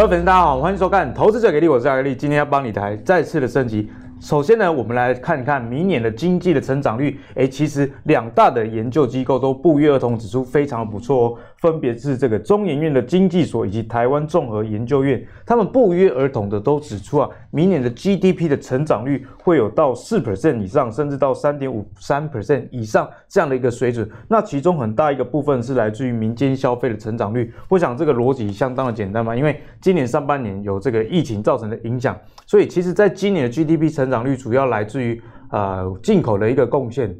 各位粉丝，大家好，欢迎收看《投资者给力》，我是阿格力，今天要帮你台再次的升级。首先呢，我们来看看明年的经济的成长率。诶，其实两大的研究机构都不约而同指出非常不错哦，分别是这个中研院的经济所以及台湾综合研究院，他们不约而同的都指出啊，明年的 GDP 的成长率会有到四 percent 以上，甚至到三点五三 percent 以上这样的一个水准。那其中很大一个部分是来自于民间消费的成长率。我想这个逻辑相当的简单嘛，因为今年上半年有这个疫情造成的影响，所以其实在今年的 GDP 成增长率主要来自于呃进口的一个贡献，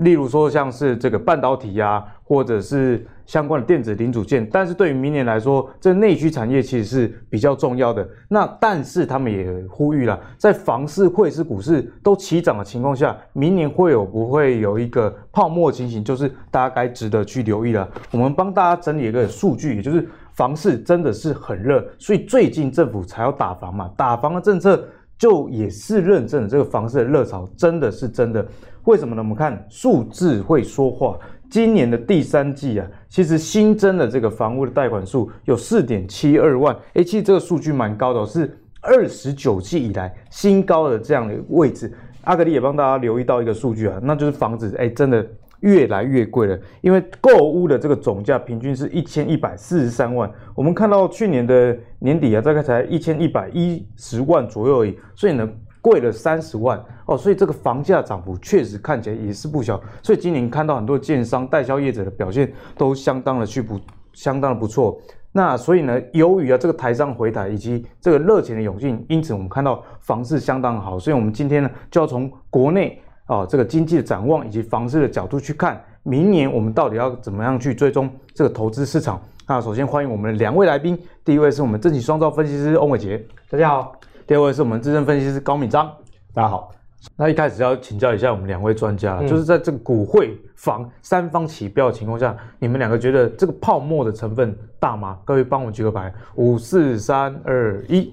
例如说像是这个半导体呀、啊，或者是相关的电子零组件。但是对于明年来说，这内需产业其实是比较重要的。那但是他们也呼吁了，在房市、汇市、股市都齐涨的情况下，明年会有不会有一个泡沫情形，就是大家该值得去留意了。我们帮大家整理一个数据，也就是房市真的是很热，所以最近政府才要打房嘛，打房的政策。就也是认证这个房市的热潮真的是真的，为什么呢？我们看数字会说话。今年的第三季啊，其实新增的这个房屋的贷款数有四点七二万，诶，其实这个数据蛮高的，是二十九季以来新高的这样的位置。阿格力也帮大家留意到一个数据啊，那就是房子，诶，真的。越来越贵了，因为购屋的这个总价平均是一千一百四十三万，我们看到去年的年底啊，大概才一千一百一十万左右而已，所以呢，贵了三十万。哦，所以这个房价涨幅确实看起来也是不小，所以今年看到很多建商代销业者的表现都相当的去不相当的不错，那所以呢，由于啊这个台商回台以及这个热钱的涌进，因此我们看到房市相当好，所以我们今天呢就要从国内。哦，这个经济的展望以及房市的角度去看，明年我们到底要怎么样去追踪这个投资市场？那首先欢迎我们的两位来宾，第一位是我们正企双造分析师翁伟杰，大家好；第二位是我们资深分析师高敏章，大家好。那一开始要请教一下我们两位专家，嗯、就是在这个股汇房三方起标的情况下，你们两个觉得这个泡沫的成分大吗？各位帮我举个牌，五四三二一，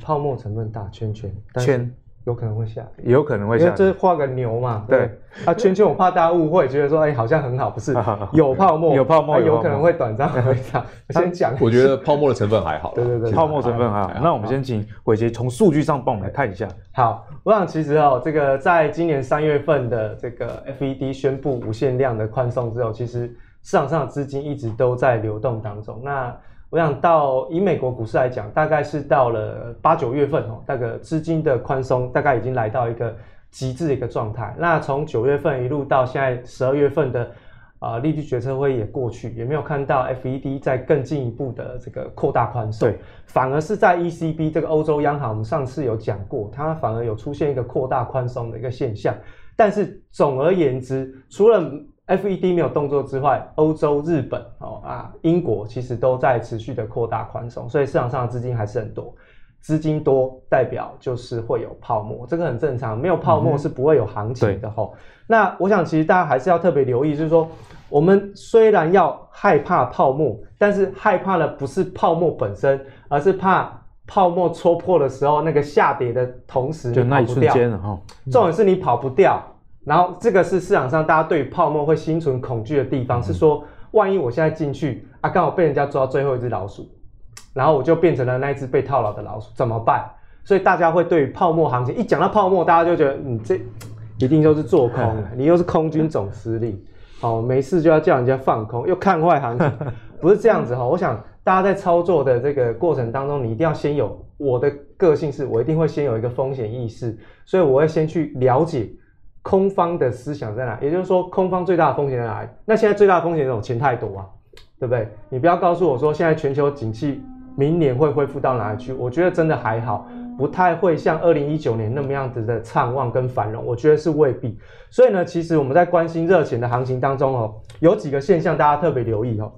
泡沫成分大，圈圈圈。有可能会下跌，有可能会下跌，这是画个牛嘛？对，啊，圈圈我怕大家误会，觉得说，哎，好像很好，不是？有泡沫，有泡沫，有可能会短暂回涨。我先讲，我觉得泡沫的成分还好。对对对，泡沫成分还好。那我们先请伟杰从数据上帮我们来看一下。好，我想其实哦，这个在今年三月份的这个 FED 宣布无限量的宽松之后，其实市场上的资金一直都在流动当中。那我想到以美国股市来讲，大概是到了八九月份哦，那个资金的宽松大概已经来到一个极致的一个状态。那从九月份一路到现在十二月份的啊、呃、利率决策会议也过去，也没有看到 FED 在更进一步的这个扩大宽松，对，反而是在 ECB 这个欧洲央行，我们上次有讲过，它反而有出现一个扩大宽松的一个现象。但是总而言之，除了 FED 没有动作之外，欧洲、日本、哦啊、英国其实都在持续的扩大宽松，所以市场上的资金还是很多。资金多代表就是会有泡沫，这个很正常。没有泡沫是不会有行情的吼、嗯。那我想其实大家还是要特别留意，就是说我们虽然要害怕泡沫，但是害怕的不是泡沫本身，而是怕泡沫戳破的时候那个下跌的同时。就那一瞬间哈，重点是你跑不掉。然后这个是市场上大家对泡沫会心存恐惧的地方，是说万一我现在进去啊，刚好被人家抓最后一只老鼠，然后我就变成了那一只被套牢的老鼠，怎么办？所以大家会对泡沫行情一讲到泡沫，大家就觉得你这一定就是做空了，你又是空军总司令，好，没事就要叫人家放空，又看坏行情，不是这样子哈。我想大家在操作的这个过程当中，你一定要先有我的个性是，我一定会先有一个风险意识，所以我会先去了解。空方的思想在哪？也就是说，空方最大的风险在哪里？那现在最大的风险是什么？钱太多啊，对不对？你不要告诉我说现在全球景气明年会恢复到哪里去？我觉得真的还好，不太会像二零一九年那么样子的畅旺跟繁荣，我觉得是未必。所以呢，其实我们在关心热钱的行情当中哦，有几个现象大家特别留意哦。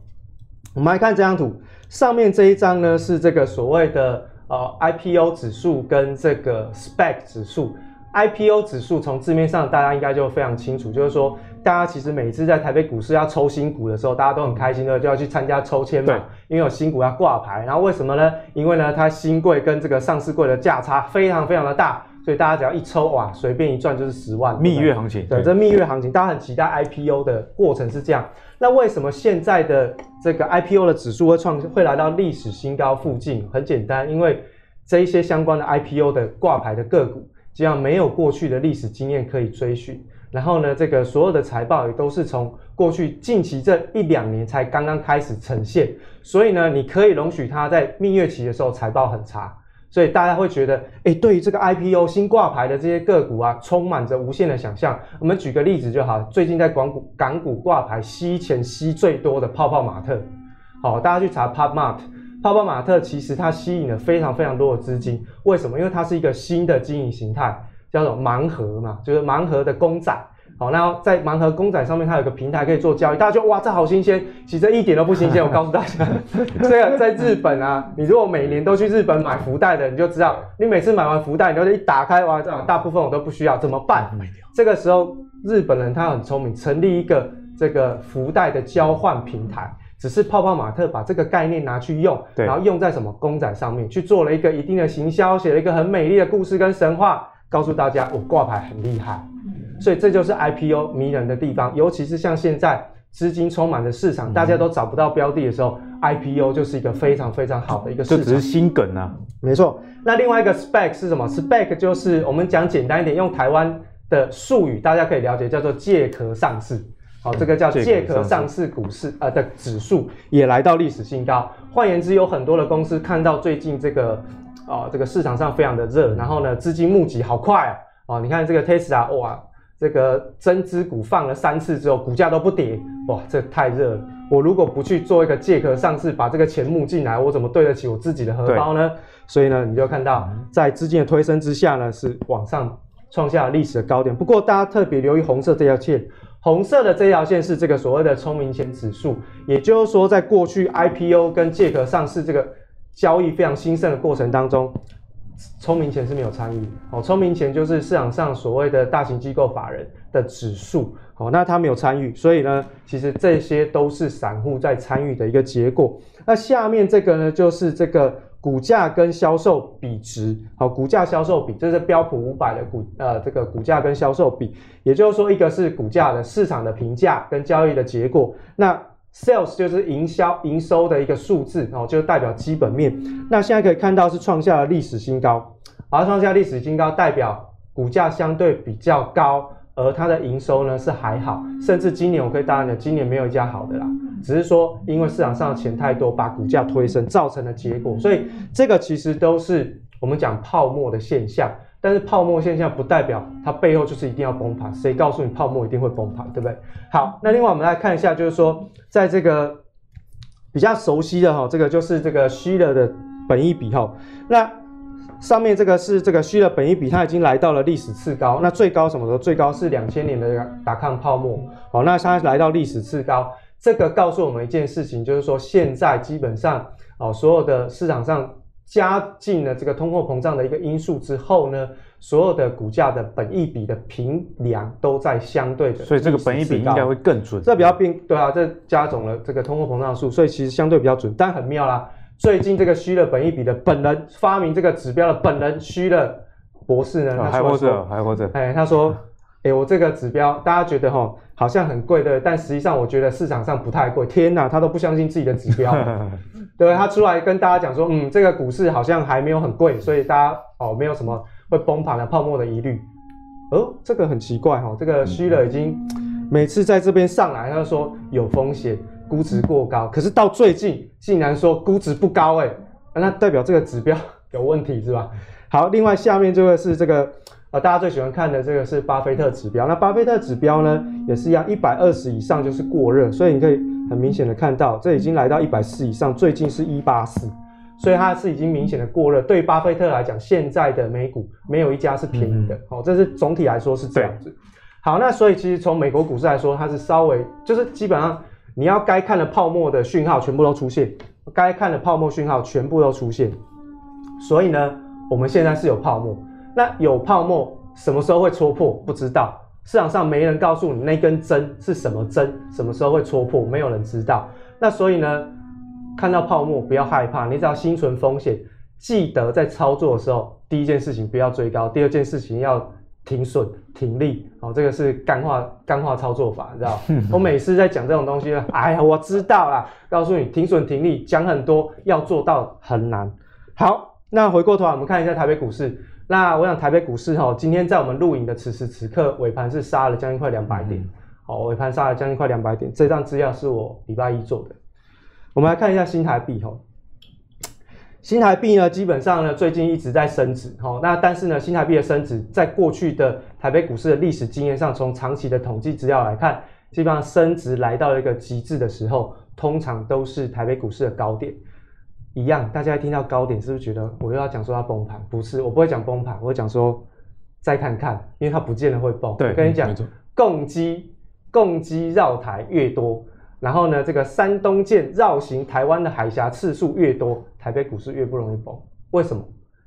我们来看这张图，上面这一张呢是这个所谓的呃 IPO 指数跟这个 SPAC 指数。IPO 指数从字面上，大家应该就非常清楚，就是说，大家其实每次在台北股市要抽新股的时候，大家都很开心的就要去参加抽签嘛，因为有新股要挂牌。然后为什么呢？因为呢，它新贵跟这个上市贵的价差非常非常的大，所以大家只要一抽哇，随便一赚就是十万。蜜月行情，对，这蜜月行情，大家很期待 IPO 的过程是这样。那为什么现在的这个 IPO 的指数会创会来到历史新高附近？很简单，因为这一些相关的 IPO 的挂牌的个股，这样没有过去的历史经验可以追寻。然后呢，这个所有的财报也都是从过去近期这一两年才刚刚开始呈现，所以呢，你可以容许它在蜜月期的时候财报很差，所以大家会觉得，哎，对于这个 IPO 新挂牌的这些个股啊，充满着无限的想象。我们举个例子就好，最近在港股港股挂牌吸钱吸最多的泡泡玛特，好，大家去查 PopMart，泡泡玛特其实它吸引了非常非常多的资金，为什么？因为它是一个新的经营形态。叫做盲盒嘛，就是盲盒的公仔。好，那在盲盒公仔上面，它有个平台可以做交易。大家就哇，这好新鲜！其实一点都不新鲜。我告诉大家，这个在日本啊，你如果每年都去日本买福袋的，你就知道，你每次买完福袋，你就一打开，哇，这大部分我都不需要，怎么办？这个时候，日本人他很聪明，成立一个这个福袋的交换平台。只是泡泡玛特把这个概念拿去用，然后用在什么公仔上面，去做了一个一定的行销，写了一个很美丽的故事跟神话。告诉大家，我挂牌很厉害，所以这就是 IPO 迷人的地方。尤其是像现在资金充满的市场，大家都找不到标的的时候，IPO 就是一个非常非常好的一个市场。这只是心梗啊，没错。那另外一个 SPAC 是什么？SPAC 就是我们讲简单一点，用台湾的术语，大家可以了解，叫做借壳上市。好，这个叫借壳上市股市呃的指数也来到历史新高。换言之，有很多的公司看到最近这个。啊、哦，这个市场上非常的热，然后呢，资金募集好快啊！哦，你看这个 Tesla，哇，这个增资股放了三次之后，股价都不跌，哇，这太热了！我如果不去做一个借壳上市，把这个钱募进来，我怎么对得起我自己的荷包呢？所以呢，你就看到在资金的推升之下呢，是往上创下了历史的高点。不过大家特别留意红色这条线，红色的这条线是这个所谓的聪明钱指数，也就是说，在过去 IPO 跟借壳上市这个。交易非常兴盛的过程当中，聪明钱是没有参与。哦，聪明钱就是市场上所谓的大型机构法人的指数。哦，那他没有参与，所以呢，其实这些都是散户在参与的一个结果。那下面这个呢，就是这个股价跟销售比值。好，股价销售比，这是标普五百的股呃这个股价跟销售比，也就是说，一个是股价的市场的评价跟交易的结果。那 Sales 就是营销营收的一个数字哦，就代表基本面。那现在可以看到是创下了历史新高，而创下历史新高代表股价相对比较高，而它的营收呢是还好，甚至今年我可以当然的，今年没有一家好的啦，只是说因为市场上的钱太多，把股价推升造成的结果。所以这个其实都是我们讲泡沫的现象。但是泡沫现象不代表它背后就是一定要崩盘，谁告诉你泡沫一定会崩盘，对不对？好，那另外我们来看一下，就是说在这个比较熟悉的哈，这个就是这个虚了的本益比哈。那上面这个是这个虚了本益比，它已经来到了历史次高。那最高什么时候？最高是两千年的达康泡沫。好，那它来到历史次高，这个告诉我们一件事情，就是说现在基本上哦，所有的市场上。加进了这个通货膨胀的一个因素之后呢，所有的股价的本益比的平量都在相对的，所以这个本益比应该会更准。这比较变，对啊，这加总了这个通货膨胀数，所以其实相对比较准。但很妙啦，最近这个虚了本益比的本人发明这个指标的本人虚了博士呢，还活着，还活着。哎，他说，哎，我这个指标大家觉得哈好像很贵的，但实际上我觉得市场上不太贵。天哪，他都不相信自己的指标。对，他出来跟大家讲说，嗯，这个股市好像还没有很贵，所以大家哦没有什么会崩盘的泡沫的疑虑。哦，这个很奇怪哈、哦，这个虚了已经每次在这边上来，他就说有风险，估值过高，可是到最近竟然说估值不高，哎，那代表这个指标 有问题是吧？好，另外下面这个是这个。啊，大家最喜欢看的这个是巴菲特指标。那巴菲特指标呢，也是一样，一百二十以上就是过热，所以你可以很明显的看到，这已经来到一百四以上，最近是一八四，所以它是已经明显的过热。对巴菲特来讲，现在的美股没有一家是便宜的，好、嗯，这是总体来说是这样子。好，那所以其实从美国股市来说，它是稍微就是基本上你要该看的泡沫的讯号全部都出现，该看的泡沫讯号全部都出现，所以呢，我们现在是有泡沫。那有泡沫，什么时候会戳破？不知道，市场上没人告诉你那根针是什么针，什么时候会戳破，没有人知道。那所以呢，看到泡沫不要害怕，你只要心存风险，记得在操作的时候，第一件事情不要追高，第二件事情要停损停利。哦，这个是干化干化操作法，你知道？我每次在讲这种东西呢，哎呀，我知道啦，告诉你停损停利，讲很多，要做到很难。好，那回过头来我们看一下台北股市。那我想台北股市哈，今天在我们录影的此时此刻，尾盘是杀了将近快两百点。好，尾盘杀了将近快两百点。这张资料是我礼拜一做的。我们来看一下新台币哈。新台币呢，基本上呢，最近一直在升值。哈，那但是呢，新台币的升值，在过去的台北股市的历史经验上，从长期的统计资料来看，基本上升值来到一个极致的时候，通常都是台北股市的高点。一样，大家一听到高点，是不是觉得我又要讲说它崩盘？不是，我不会讲崩盘，我会讲说再看看，因为它不见得会崩。对，跟你讲，共机共机绕台越多，然后呢，这个山东舰绕行台湾的海峡次数越多，台北股市越不容易崩。为什么？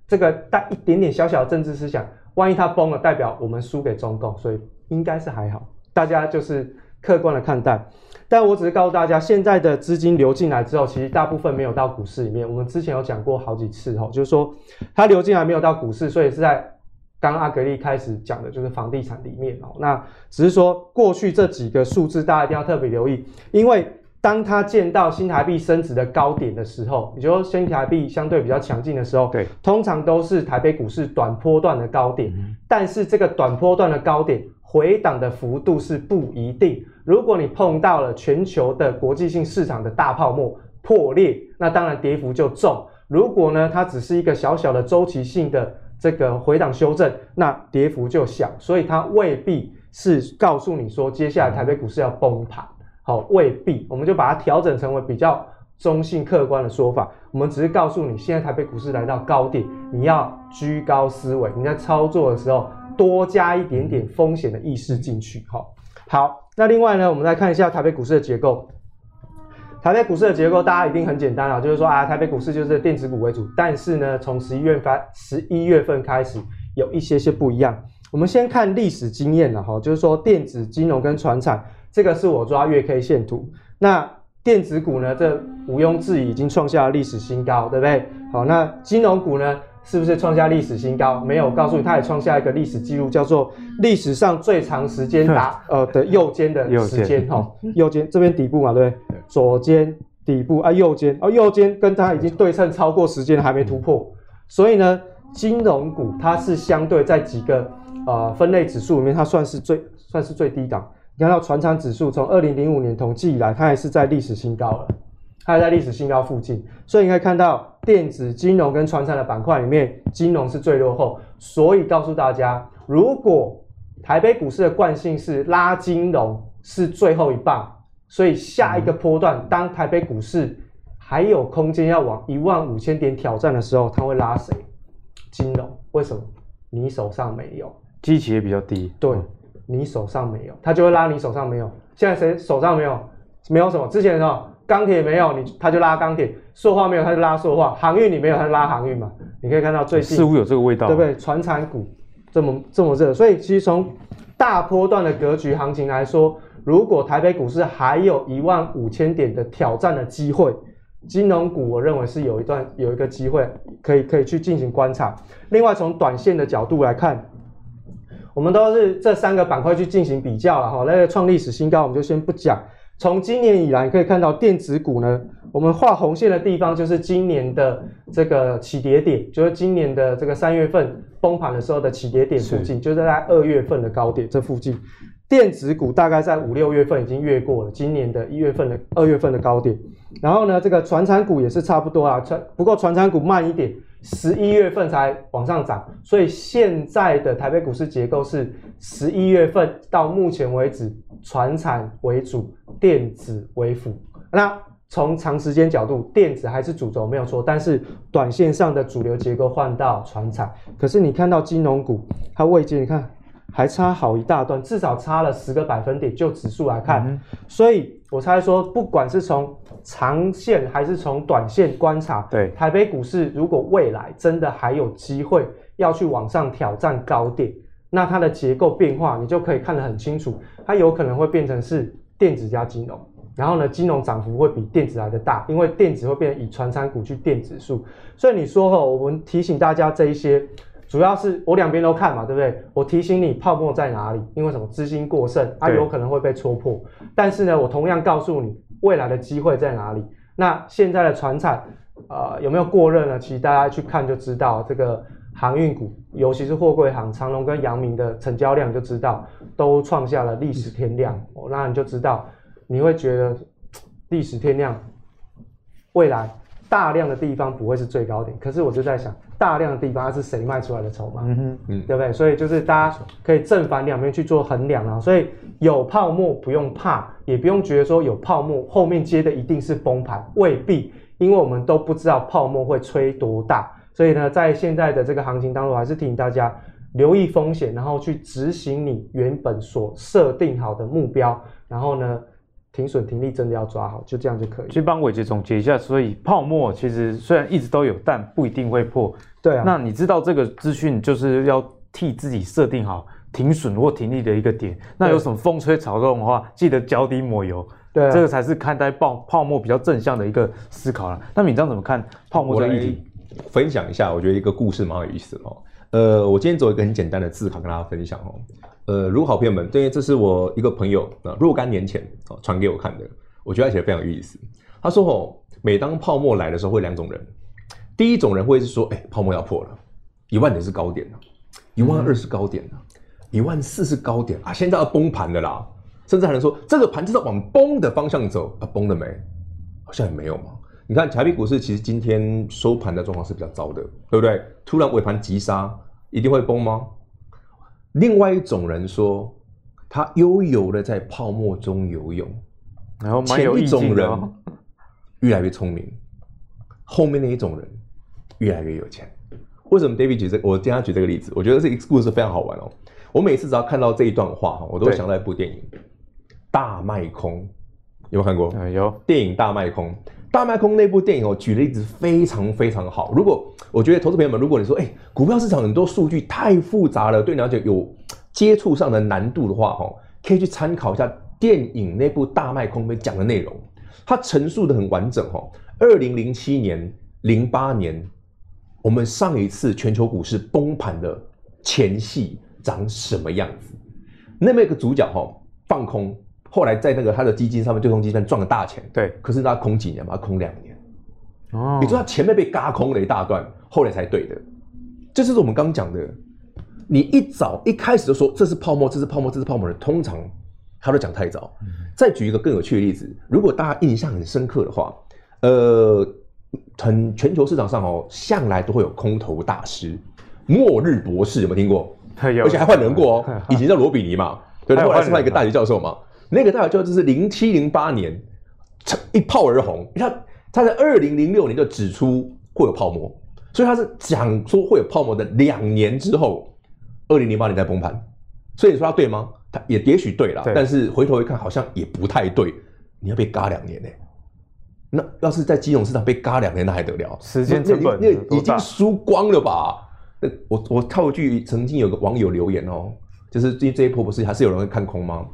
这个带一点点小小的政治思想，万一它崩了，代表我们输给中共，所以应该是还好。大家就是客观的看待。但我只是告诉大家，现在的资金流进来之后，其实大部分没有到股市里面。我们之前有讲过好几次哈，就是说它流进来没有到股市，所以是在刚阿格力开始讲的，就是房地产里面哦。那只是说过去这几个数字，大家一定要特别留意，因为当它见到新台币升值的高点的时候，也就是说新台币相对比较强劲的时候，对，通常都是台北股市短波段的高点。但是这个短波段的高点回档的幅度是不一定。如果你碰到了全球的国际性市场的大泡沫破裂，那当然跌幅就重。如果呢，它只是一个小小的周期性的这个回档修正，那跌幅就小。所以它未必是告诉你说接下来台北股市要崩盘，好，未必。我们就把它调整成为比较中性客观的说法。我们只是告诉你，现在台北股市来到高点，你要居高思维，你在操作的时候多加一点点风险的意识进去，好。好，那另外呢，我们来看一下台北股市的结构。台北股市的结构，大家一定很简单啊，就是说啊，台北股市就是电子股为主。但是呢，从十一月份十一月份开始，有一些些不一样。我们先看历史经验了哈，就是说电子、金融跟传产，这个是我抓月 K 线图。那电子股呢，这毋庸置疑已经创下了历史新高，对不对？好，那金融股呢？是不是创下历史新高？没有，我告诉你，它也创下一个历史记录，叫做历史上最长时间打呃的右肩的时间哈。右肩这边底部嘛，对不对？左肩底部啊，右肩啊，右肩跟它已经对称超过时间还没突破。所以呢，金融股它是相对在几个呃分类指数里面，它算是最算是最低档。你看到传产指数从二零零五年统计以来，它还是在历史新高了。它还在历史新高附近，所以你可以看到电子、金融跟传产的板块里面，金融是最落后。所以告诉大家，如果台北股市的惯性是拉金融是最后一棒，所以下一个波段，当台北股市还有空间要往一万五千点挑战的时候，它会拉谁？金融？为什么？你手上没有，基期也比较低。对，你手上没有，它就会拉你手上没有。现在谁手上没有？没有什么？之前什么？钢铁没有你，他就拉钢铁；塑化没有，他就拉塑化；航运你没有，他就拉航运嘛。你可以看到最近似乎有这个味道，对不对？船产股这么这么热，所以其实从大波段的格局行情来说，如果台北股市还有一万五千点的挑战的机会，金融股我认为是有一段有一个机会可以可以去进行观察。另外从短线的角度来看，我们都是这三个板块去进行比较了哈。那个创历史新高，我们就先不讲。从今年以来，可以看到电子股呢，我们画红线的地方就是今年的这个起跌点，就是今年的这个三月份崩盘的时候的起跌点附近，就是在二月份的高点这附近。电子股大概在五六月份已经越过了今年的一月份的二月份的高点，然后呢，这个传产股也是差不多啊，传不过传产股慢一点，十一月份才往上涨，所以现在的台北股市结构是十一月份到目前为止，传产为主，电子为辅。那从长时间角度，电子还是主轴没有错，但是短线上的主流结构换到传产，可是你看到金融股，它位阶，你看。还差好一大段，至少差了十个百分点，就指数来看。嗯、所以我猜说，不管是从长线还是从短线观察，对台北股市，如果未来真的还有机会要去往上挑战高点，那它的结构变化你就可以看得很清楚，它有可能会变成是电子加金融，然后呢，金融涨幅会比电子来的大，因为电子会变成以传产股去垫指数。所以你说哈，我们提醒大家这一些，主要是我两边都看嘛，对不对？我提醒你泡沫在哪里，因为什么资金过剩，它有可能会被戳破。但是呢，我同样告诉你未来的机会在哪里。那现在的船产，呃，有没有过热呢？其实大家去看就知道这个。航运股，尤其是货柜行，长隆跟阳明的成交量就知道，都创下了历史天量。哦，那你就知道，你会觉得历史天量，未来大量的地方不会是最高点。可是我就在想，大量的地方它是谁卖出来的筹码？嗯哼，嗯，对不对？所以就是大家可以正反两边去做衡量啊。所以有泡沫不用怕，也不用觉得说有泡沫后面接的一定是崩盘，未必，因为我们都不知道泡沫会吹多大。所以呢，在现在的这个行情当中，还是提醒大家留意风险，然后去执行你原本所设定好的目标，然后呢，停损停利真的要抓好，就这样就可以。去帮伟杰总结一下，所以泡沫其实虽然一直都有，但不一定会破。对啊。那你知道这个资讯就是要替自己设定好停损或停利的一个点。那有什么风吹草动的话，记得脚底抹油。对、啊，这个才是看待泡泡沫比较正向的一个思考了。那闵漳怎么看泡沫这个议题？分享一下，我觉得一个故事蛮有意思的哦。呃，我今天做一个很简单的自考跟大家分享哦。呃，如果好朋友们，对，这是我一个朋友啊，若干年前啊传给我看的，我觉得他写的非常有意思。他说哦，每当泡沫来的时候，会两种人。第一种人会是说，哎，泡沫要破了，一万点是高点了，一万二是高点了，一万四是高点啊，现在要崩盘的啦。甚至还能说，这个盘就是往崩的方向走啊，崩了没？好像也没有嘛。你看台币股市其实今天收盘的状况是比较糟的，对不对？突然尾盘急杀，一定会崩吗？另外一种人说，他悠游的在泡沫中游泳，然后。前一种人越来越聪明，后面那一种人越来越有钱。为什么 David 举这个？我经常举这个例子，我觉得这个故事非常好玩哦。我每次只要看到这一段话哈，我都会想到一部电影《大卖空》，有没有看过？嗯，有。电影《大卖空》。大卖空那部电影哦，举的例子非常非常好。如果我觉得投资朋友们，如果你说，哎，股票市场很多数据太复杂了，对你了解有接触上的难度的话，哈，可以去参考一下电影那部大卖空里面讲的内容，它陈述的很完整，哈。二零零七年、零八年，我们上一次全球股市崩盘的前戏长什么样子？那么一个主角，哈，放空。后来在那个他的基金上面，对冲基金赚了大钱。对，可是他空几年嘛？他空两年。哦，你说他前面被嘎空了一大段，后来才对的。这就是我们刚讲的，你一早一开始就说这是泡沫，这是泡沫，这是泡沫的，通常他都讲太早。嗯。再举一个更有趣的例子，如果大家印象很深刻的话，呃，很全球市场上哦，向来都会有空头大师，末日博士有没有听过？有，而且还换人过哦，以前叫罗比尼嘛，对，后来是换一个大学教授嘛。那个代表就是零七零八年，一炮而红。他他在二零零六年就指出会有泡沫，所以他是讲说会有泡沫的两年之后，二零零八年再崩盘。所以你说他对吗？他也也许对了，但是回头一看好像也不太对。你要被嘎两年呢、欸？那要是在金融市场被嘎两年，那还得了？时间成本那已经输光了吧？那我我套一句，曾经有个网友留言哦，就是这这一波不是还是有人会看空吗？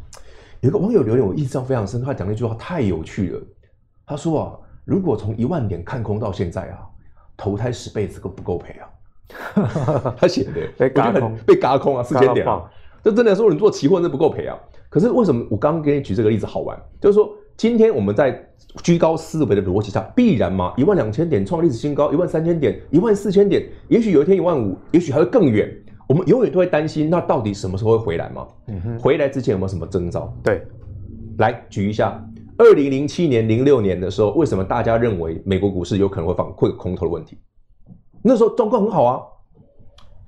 有一个网友留言，我印象非常深，他讲那句话太有趣了。他说啊，如果从一万点看空到现在啊，投胎十辈子都不够赔啊。他写的，被嘎空，被嘎空啊，四千点啊，这真的说你做期货那不够赔啊。可是为什么我刚刚给你举这个例子好玩？就是说，今天我们在居高思维的逻辑下，必然嘛，一万两千点创历史新高，一万三千点，一万四千点，也许有一天一万五，也许还会更远。我们永远都会担心，那到底什么时候会回来吗？嗯哼，回来之前有没有什么征兆？对，来举一下，二零零七年、零六年的时候，为什么大家认为美国股市有可能会放会有空头的问题？那时候状况很好啊，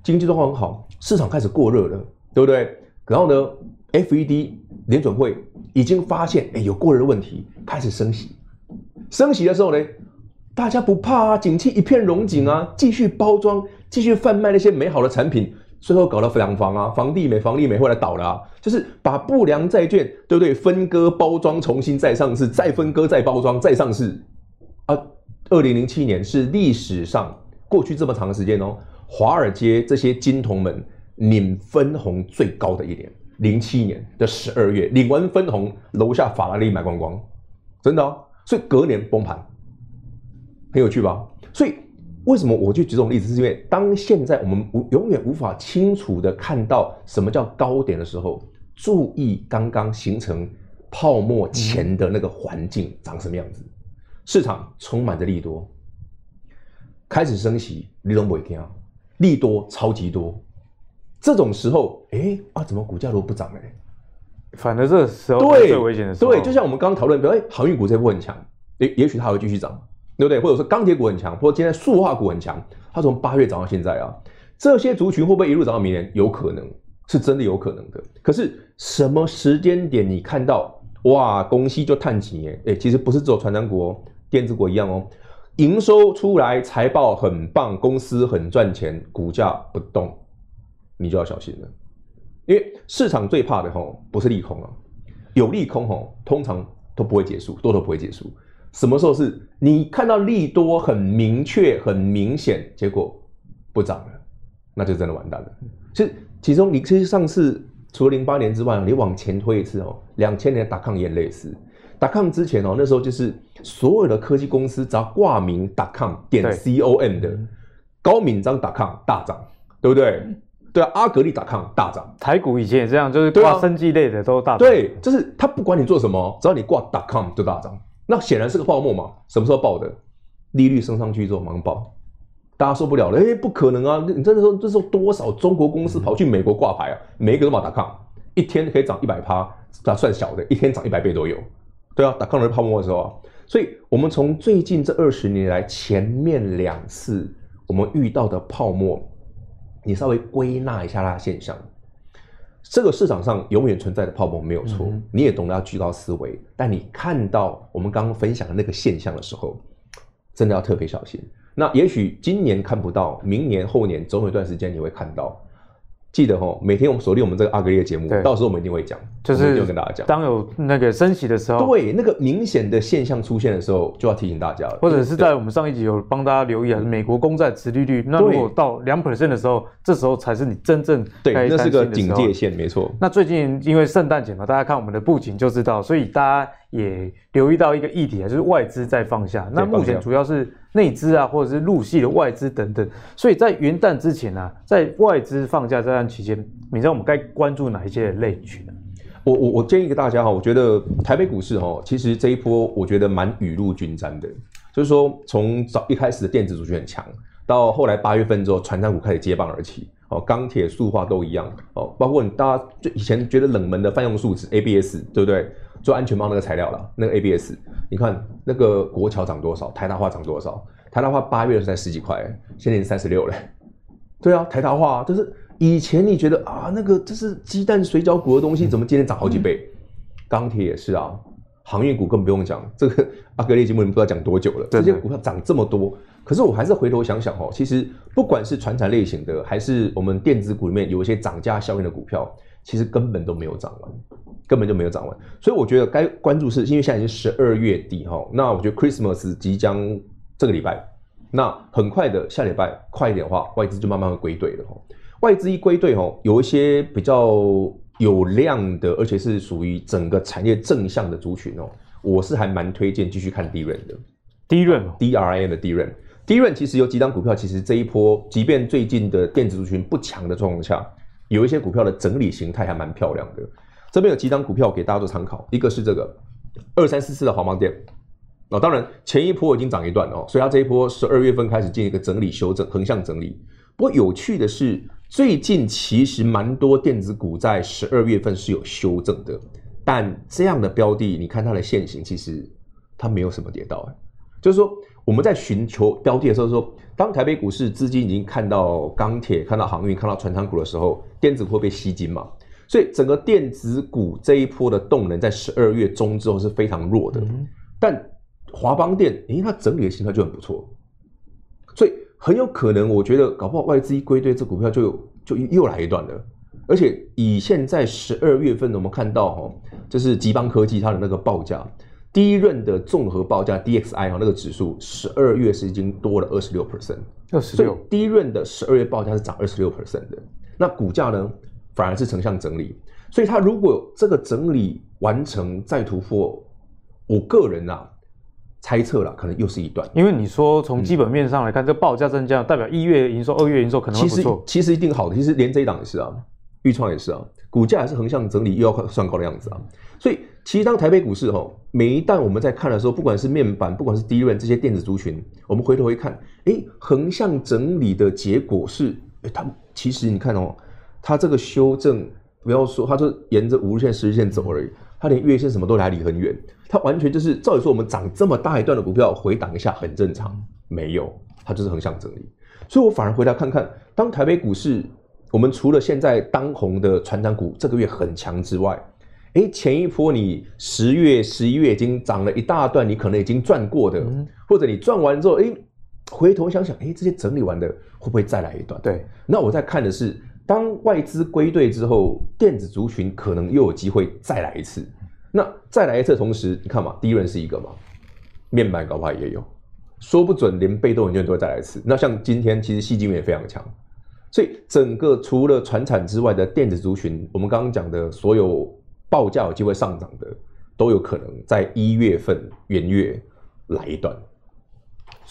经济状况很好，市场开始过热了，对不对？然后呢，FED 联准会已经发现，哎，有过热的问题，开始升息。升息的时候呢，大家不怕啊，景气一片荣景啊，继续包装，继续贩卖那些美好的产品。最后搞到两房啊，房地美、房利美后来倒了，就是把不良债券，对不对？分割、包装，重新再上市，再分割、再包装、再上市啊。二零零七年是历史上过去这么长时间哦，华尔街这些金童们领分红最高的一年，零七年的十二月领完分红，楼下法拉利买光光，真的哦。所以隔年崩盘，很有趣吧？所以为什么我就举这种例子，是因为当现在我们无永远无法清楚的看到什么叫高点的时候，注意刚刚形成泡沫前的那个环境长什么样子。市场充满着利多，开始升息，利润不会掉，利多超级多。这种时候，哎啊，怎么股价都不涨呢？反正这个时候是最危险的时候。对，就像我们刚刚讨论，比如哎，航运股这波很强，也也许它会继续涨，对不对？或者说钢铁股很强，或者今天塑化股很强，它从八月涨到现在啊，这些族群会不会一路涨到明年？有可能，是真的有可能的。可是什么时间点你看到哇，公司就探底耶？哎，其实不是只有传产股哦，电子股一样哦，营收出来，财报很棒，公司很赚钱，股价不动。你就要小心了，因为市场最怕的吼不是利空啊，有利空吼通常都不会结束，多头不会结束。什么时候是你看到利多很明确、很明显，结果不涨了，那就真的完蛋了。其实其中你其实上次除了零八年之外，你往前推一次哦，两千年打抗也类似，打抗之前哦那时候就是所有的科技公司只要挂名打抗点 com 的高敏章打抗大涨，对不对？对啊，阿格力打抗大涨，台股以前也这样，就是挂生技类的都大涨。对，就是他不管你做什么，只要你挂打抗就大涨。那显然是个泡沫嘛。什么时候爆的？利率升上去之后马上爆，大家受不了了。哎，不可能啊！你真的说这时候多少中国公司跑去美国挂牌啊？每一个都买达康，一天可以涨一百趴，那算小的，一天涨一百倍都有。对啊，达康的泡沫的时候啊。所以我们从最近这二十年来前面两次我们遇到的泡沫。你稍微归纳一下它的现象，这个市场上永远存在的泡沫没有错，嗯、你也懂得要居高思维。但你看到我们刚刚分享的那个现象的时候，真的要特别小心。那也许今年看不到，明年后年总有一段时间你会看到。记得哦，每天我们锁定我们这个阿格力的节目，到时候我们一定会讲，就是就跟大家讲，当有那个升息的时候，对那个明显的现象出现的时候，就要提醒大家了。或者是在我们上一集有帮大家留意啊，美国公债殖利率，那如果到两 percent 的时候，这时候才是你真正对，那是个警戒线，没错。那最近因为圣诞节嘛，大家看我们的布景就知道，所以大家。也留意到一个议题啊，就是外资在放下。那目前主要是内资啊，或者是入系的外资等等。所以在元旦之前呢、啊，在外资放假这段期间，你知道我们该关注哪一些类群呢？我我我建议给大家哈，我觉得台北股市哈，其实这一波我觉得蛮雨露均沾的。就是说，从早一开始的电子族群很强，到后来八月份之后，传产股开始接棒而起。哦，钢铁、塑化都一样。哦，包括你大家就以前觉得冷门的泛用树脂 ABS，对不对？做安全帽那个材料了，那个 ABS，你看那个国桥涨多少，台达化涨多少？台达化八月是才十几块，现在已经三十六了。对啊，台达化就是以前你觉得啊，那个这是鸡蛋水饺股的东西，怎么今天涨好几倍？钢铁、嗯、也是啊，航运股更不用讲，这个阿格力节目你们不知道讲多久了，这些股票涨这么多，可是我还是回头想想哦，其实不管是传产类型的，还是我们电子股里面有一些涨价效应的股票，其实根本都没有涨完。根本就没有涨完，所以我觉得该关注是，因为现在已经十二月底哈，那我觉得 Christmas 即将这个礼拜，那很快的下礼拜快一点的话，外资就慢慢会归队了哈。外资一归队哈，有一些比较有量的，而且是属于整个产业正向的族群哦，我是还蛮推荐继续看 DRAM 的。DRAM DRAM 的 DRAM，DRAM 其实有几档股票，其实这一波即便最近的电子族群不强的状况下，有一些股票的整理形态还蛮漂亮的。这边有几张股票给大家做参考，一个是这个二三四四的华邦电，哦，当然前一波已经涨一段哦，所以它这一波十二月份开始进行一个整理修正，横向整理。不过有趣的是，最近其实蛮多电子股在十二月份是有修正的，但这样的标的，你看它的线型，其实它没有什么跌到，就是说我们在寻求标的的时候，说当台北股市资金已经看到钢铁、看到航运、看到传产股的时候，电子会被吸金嘛？所以整个电子股这一波的动能在十二月中之后是非常弱的，嗯、但华邦电，诶，它整理的形态就很不错，所以很有可能，我觉得搞不好外资一归队，这股票就就又来一段了。而且以现在十二月份我们看到哈，就是吉邦科技它的那个报价，第一轮的综合报价 DXI 哈那个指数，十二月是已经多了二十六 percent，二十六，第一轮的十二月报价是涨二十六 percent 的，那股价呢？反而是成像整理，所以它如果这个整理完成再突破，我个人啊猜测了，可能又是一段。因为你说从基本面上来看，嗯、这报价增加代表一月营收、二月营收可能会不错。其实其实一定好的，其实连这一档也是啊，钰创也是啊，股价还是横向整理，又要算高的样子啊。所以其实当台北股市哦，每一旦我们在看的时候，不管是面板，不管是 DRAM 这些电子族群，我们回头一看，哎，横向整理的结果是，哎，它其实你看哦，它这个修正。不要说，它就沿着五日线、十日线走而已，它连月线什么都来离很远，它完全就是照理说我们涨这么大一段的股票回档一下很正常，没有，它就是横向整理。所以我反而回来看看，当台北股市，我们除了现在当红的传产股这个月很强之外，哎，前一波你十月、十一月已经涨了一大段，你可能已经赚过的，嗯、或者你赚完之后，哎，回头想想，哎，这些整理完的会不会再来一段？对，那我在看的是。当外资归队之后，电子族群可能又有机会再来一次。那再来一次同时，你看嘛，第一轮是一个嘛，面板搞不好也有，说不准连被动元件都会再来一次。那像今天其实矽晶也非常强，所以整个除了传产之外的电子族群，我们刚刚讲的所有报价有机会上涨的，都有可能在一月份元月来一段。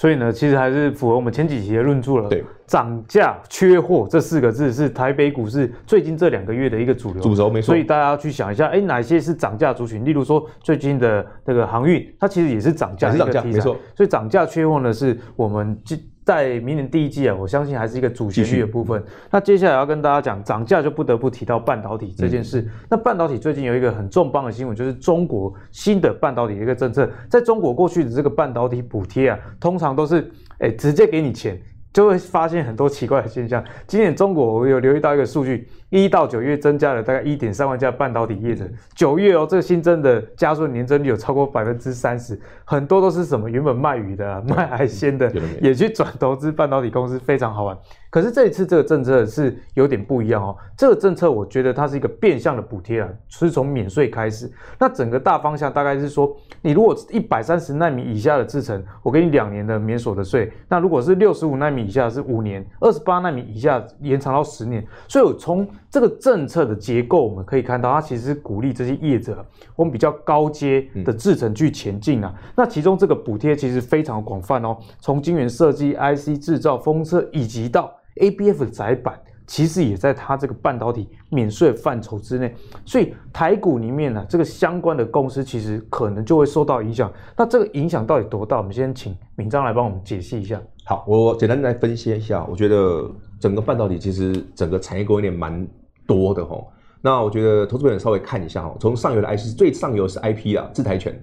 所以呢，其实还是符合我们前几期的论述了。对，涨价缺货这四个字是台北股市最近这两个月的一个主流。主轴没错。所以大家要去想一下，哎，哪些是涨价族群？例如说最近的那个航运，它其实也是涨价的一个题材。没错。所以涨价缺货呢，是我们在明年第一季啊，我相信还是一个主旋律的部分。那接下来要跟大家讲涨价，就不得不提到半导体这件事。嗯、那半导体最近有一个很重磅的新闻，就是中国新的半导体的一个政策。在中国过去的这个半导体补贴啊，通常都是哎直接给你钱。就会发现很多奇怪的现象。今年中国我有留意到一个数据，一到九月增加了大概一点三万家半导体业者。九月哦，这个新增的加速年增率有超过百分之三十，很多都是什么原本卖鱼的、啊、卖海鲜的，也去转投资半导体公司，非常好玩。可是这一次这个政策是有点不一样哦。这个政策我觉得它是一个变相的补贴啊，是从免税开始。那整个大方向大概是说，你如果一百三十纳米以下的制程，我给你两年的免所得税。那如果是六十五纳米以下是五年，二十八纳米以下延长到十年。所以我从这个政策的结构我们可以看到，它其实是鼓励这些业者，我们比较高阶的制程去前进啊。那其中这个补贴其实非常广泛哦，从晶圆设计、IC 制造、封测以及到 ABF 的载板其实也在它这个半导体免税范畴之内，所以台股里面呢、啊，这个相关的公司其实可能就会受到影响。那这个影响到底多大？我们先请敏章来帮我们解析一下。好，我简单来分析一下。我觉得整个半导体其实整个产业供应链蛮多的哈。那我觉得投资朋友稍微看一下哈，从上游的 IC 最上游是 IP 啊，制裁权，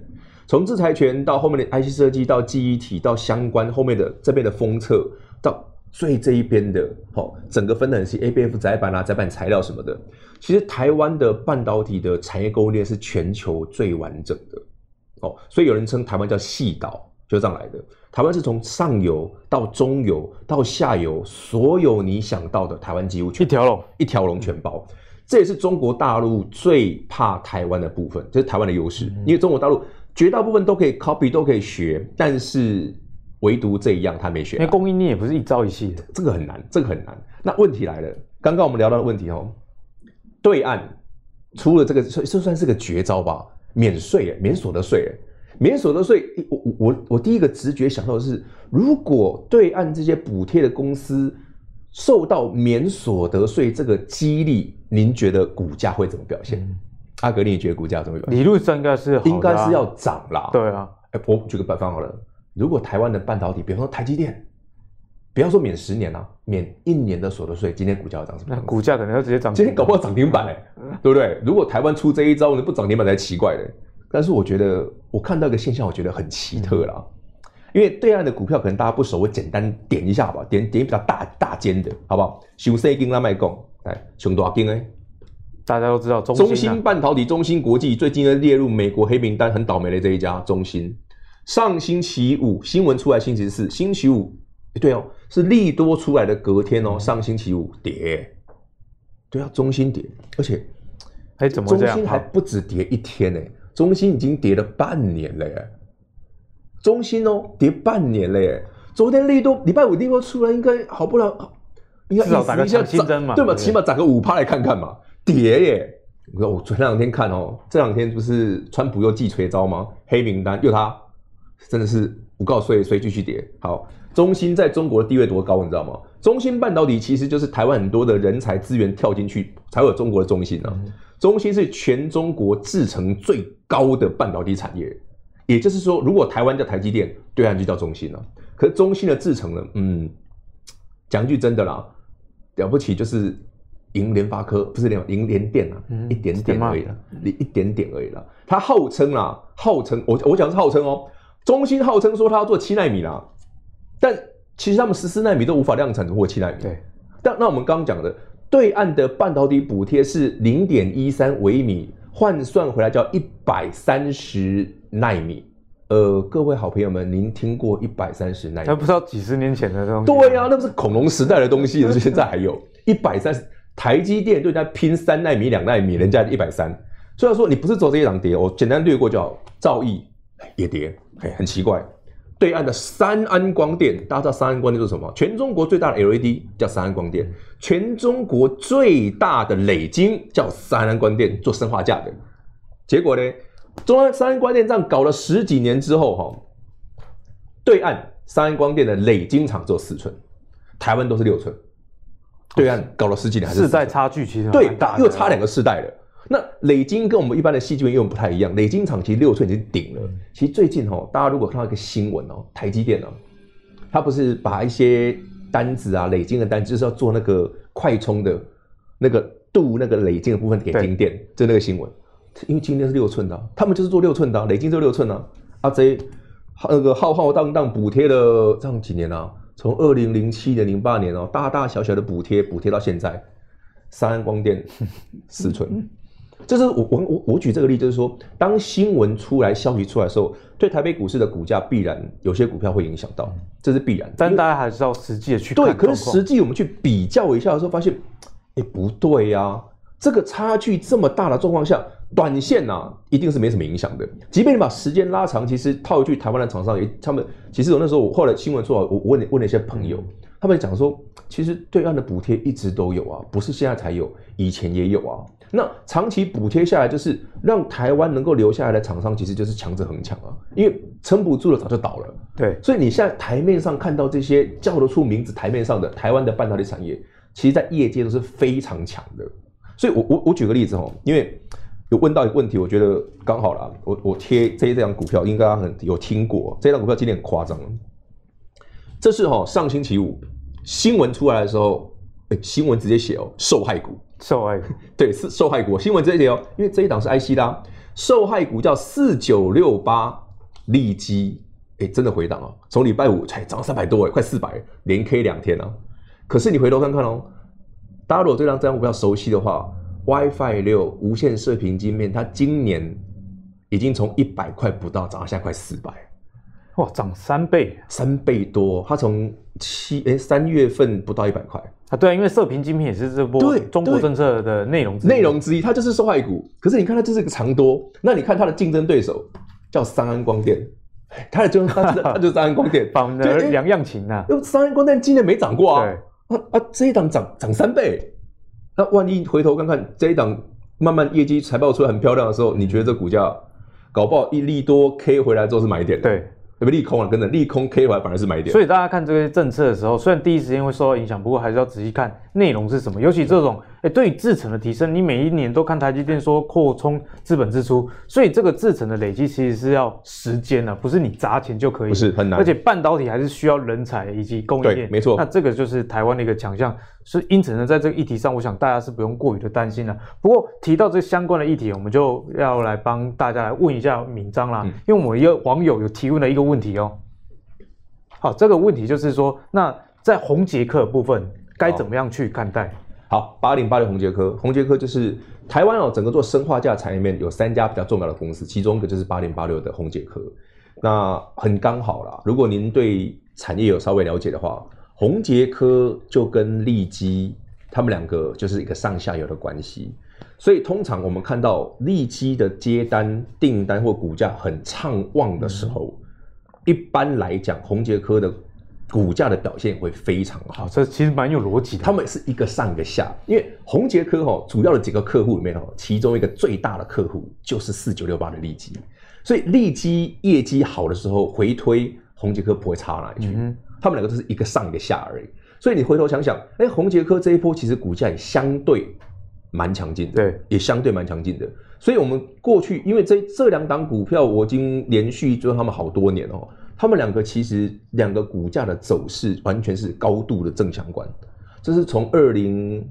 从制裁权到后面的 IC 设计到记忆体到相关后面的这边的封测到。最这一边的，好，整个分的是，ABF 载板啊，载板材料什么的。其实台湾的半导体的产业供应链是全球最完整的，哦，所以有人称台湾叫细岛，就这样来的。台湾是从上游到中游到下游，所有你想到的，台湾几乎全一条龙，一条龙全包。这也是中国大陆最怕台湾的部分，这是台湾的优势，因为中国大陆绝大部分都可以 copy，都可以学，但是。唯独这一样他没学，因为供应链也不是一朝一夕的，这个很难，这个很难。那问题来了，刚刚我们聊到的问题哦，对岸出了这个，这算是个绝招吧？免税，免所得税，免所得税。我我我我第一个直觉想到的是，如果对岸这些补贴的公司受到免所得税这个激励，您觉得股价会怎么表现？嗯、阿格力，你觉得股价怎么表现？理论上应该是、啊、应该是要涨啦。对啊，哎，我举个办法好了。如果台湾的半导体，比方说台积电，不要说免十年啊，免一年的所得税，今天股价要涨什么？那股价可能要直接涨。今天搞不好涨停板哎，对不对？如果台湾出这一招，你不涨停板才奇怪嘞。但是我觉得，我看到一个现象，我觉得很奇特啦。因为对岸的股票可能大家不熟，我简单点一下吧，点点比较大大间的，好不好？熊三金拉麦贡，来熊多少金哎？大家都知道中中芯半导体、中芯国际最近呢列入美国黑名单，很倒霉的这一家中芯。上星期五新闻出来，星期四、星期五，对哦，是利多出来的隔天哦。上星期五跌，对啊，中芯跌，而且，哎，怎么？中芯还不止跌一天呢，中芯已经跌了半年了耶。中芯哦，跌半年了耶。昨天利多，礼拜五利多出来，应该好不了，应该至少打个强心针嘛，对吧？起码涨个五趴来看看嘛。跌耶，我说我前两天看哦，这两天不是川普又寄锤招吗？黑名单又他，真的是不告诉谁继续跌。好，中芯在中国的地位多高，你知道吗？中芯半导体其实就是台湾很多的人才资源跳进去，才会有中国的中芯啊。嗯、中芯是全中国制成最高的半导体产业，也就是说，如果台湾叫台积电，对岸就叫中芯了。可是中芯的制程呢？嗯，讲句真的啦，了不起就是。赢联发科不是联赢联电啊，嗯、一点点而已啦，你一点点而已啦。他号称啦，号称我我讲是号称哦，中芯号称说他要做七纳米啦，但其实他们十四纳米都无法量产或七纳米。对，但那我们刚刚讲的，对岸的半导体补贴是零点一三微米，换算回来叫一百三十纳米。呃，各位好朋友们，您听过一百三十纳米？那不知道几十年前的东西？对呀、啊，那不是恐龙时代的东西，现在还有一百三十。台积电对人家拼三纳米、两纳米，人家一百三。虽然说你不是走这一档跌，我简单略过就好。兆易也跌，很奇怪。对岸的三安光电，大家知道三安光电是什么？全中国最大的 LED 叫三安光电，全中国最大的磊晶叫三安光电，做生化价的。结果呢，中央三安光电这样搞了十几年之后，哈，对岸三安光电的磊晶厂只有四寸，台湾都是六寸。对岸搞了十几年还是世代差距其实对大，又差两个世代了。那磊晶跟我们一般的矽晶圆用不太一样，磊晶厂其实六寸已经顶了。其实最近哦，大家如果看到一个新闻哦，台积电哦，它不是把一些单子啊，磊晶的单子就是要做那个快充的，那个镀那个磊晶的部分给金电，就那个新闻。因为晶电是六寸的，他们就是做六寸的，磊晶就六寸啊。啊，这那个浩浩荡荡补贴了这样几年啊。从二零零七年、零八年哦，大大小小的补贴，补贴到现在，三安光电四寸，这是我我我我举这个例子，就是说，当新闻出来、消息出来的时候，对台北股市的股价必然有些股票会影响到，这是必然。但大家还是要实际的去看。对，可是实际我们去比较一下的时候，发现，哎，不对呀、啊，这个差距这么大的状况下。短线呐、啊，一定是没什么影响的。即便你把时间拉长，其实套一句台湾的厂商也，他们其实我那时候我后来新闻出来，我问问了一些朋友，他们讲说，其实对岸的补贴一直都有啊，不是现在才有，以前也有啊。那长期补贴下来，就是让台湾能够留下来的厂商，其实就是强者恒强啊，因为撑不住了，早就倒了。对，所以你现在台面上看到这些叫得出名字台面上的台湾的半导体产业，其实在业界都是非常强的。所以我我我举个例子哦，因为。有问到一个问题，我觉得刚好啦。我我贴这一张股票，应该很有听过。这张股票今天很夸张，这是哈上星期五新闻出来的时候，哎，新闻直接写哦，受害股，受害，对，是受害股。新闻直接写哦，因为这一档是 IC 啦，受害股叫四九六八利基，哎，真的回档哦，从礼拜五才涨三百多哎，快四百，连 K 两天啊。可是你回头看看哦，大家如果对这张这张股票熟悉的话。WiFi 六无线射频晶片，它今年已经从一百块不到涨到现在快四百，哇，涨三倍，三倍多。它从七哎三月份不到一百块啊，对啊，因为射频晶片也是这波对中国政策的内容内容之一，它就是受害股。可是你看它就是一个长多，那你看它的竞争对手叫三安光电，它的就是它它就是三安光电，反的两样情呐。因为三安光电今年没涨过啊，啊啊这一档涨涨三倍。那万一回头看看这一档慢慢业绩财报出来很漂亮的时候，你觉得这股价搞不好一利多 K 回来之后是买点？对。那么利空啊？跟着利空 K 完反而是买点。所以大家看这些政策的时候，虽然第一时间会受到影响，不过还是要仔细看内容是什么。尤其这种，哎、欸，对于制程的提升，你每一年都看台积电说扩充资本支出，所以这个制程的累积其实是要时间的，不是你砸钱就可以。不是很难。而且半导体还是需要人才以及供应链。没错。那这个就是台湾的一个强项。是因此呢，在这个议题上，我想大家是不用过于的担心了。不过提到这相关的议题，我们就要来帮大家来问一下敏章啦，嗯、因为我们一个网友有提问了一个问题哦。好，这个问题就是说，那在红杰克部分该怎么样去看待？好，八零八六宏捷科，宏捷科就是台湾哦，整个做生化价产业里面有三家比较重要的公司，其中一个就是八零八六的宏捷科。那很刚好啦，如果您对产业有稍微了解的话，宏捷科就跟利基他们两个就是一个上下游的关系，所以通常我们看到利基的接单订单或股价很畅旺的时候。嗯一般来讲，宏捷科的股价的表现会非常好。这其实蛮有逻辑的。他们是一个上一个下，因为宏杰科哈主要的几个客户里面哈，其中一个最大的客户就是四九六八的利基，所以利基业绩好的时候回推宏杰科不会差哪里去。嗯、他们两个都是一个上一个下而已。所以你回头想想，哎，宏杰科这一波其实股价也相对蛮强劲的，对，也相对蛮强劲的。所以我们过去因为这这两档股票，我已经连续追他们好多年哦。他们两个其实两个股价的走势完全是高度的正相关，这是从二零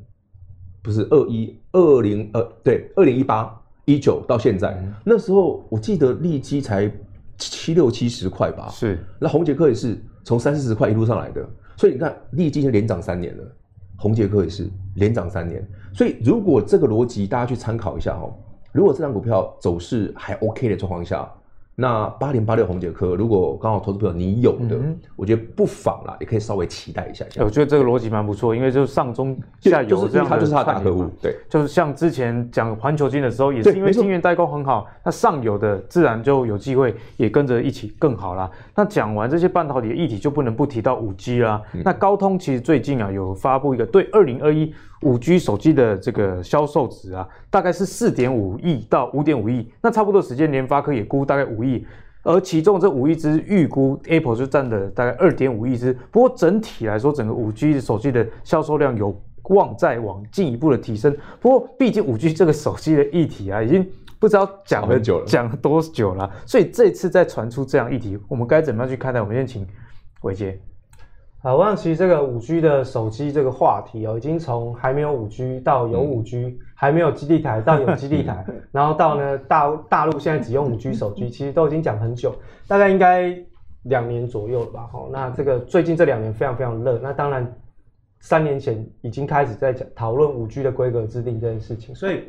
不是二一二零呃对二零一八一九到现在，嗯、那时候我记得利基才七六七十块吧，是。那红杰克也是从三四十块一路上来的，所以你看利基已经连涨三年了，红杰克也是连涨三年，所以如果这个逻辑大家去参考一下哦，如果这张股票走势还 OK 的状况下。那八零八六宏捷科，如果刚好投资朋友你有的，嗯、我觉得不妨啦，也可以稍微期待一下。下我觉得这个逻辑蛮不错，因为就是上中下游这样，它就是它的大客户。对，就是像之前讲环球金的时候，也是因为晶圆代工很好，那上游的自然就有机会也跟着一起更好啦。那讲完这些半导体的议题，就不能不提到五 G 啦。嗯、那高通其实最近啊有发布一个对二零二一五 G 手机的这个销售值啊，大概是四点五亿到五点五亿。那差不多时间，联发科也估大概五亿，而其中这五亿只预估 Apple 就占了大概二点五亿只。不过整体来说，整个五 G 手机的销售量有望再往进一步的提升。不过毕竟五 G 这个手机的议题啊，已经不知道讲了很久了，讲了多久了。所以这次再传出这样议题，我们该怎么样去看待？我们先请伟捷。好，我想其实这个五 G 的手机这个话题哦，已经从还没有五 G 到有五 G，、嗯、还没有基地台到有基地台，然后到呢大大陆现在只用五 G 手机，其实都已经讲很久，大概应该两年左右了吧。好，那这个最近这两年非常非常热，那当然三年前已经开始在讲讨论五 G 的规格制定这件事情，所以。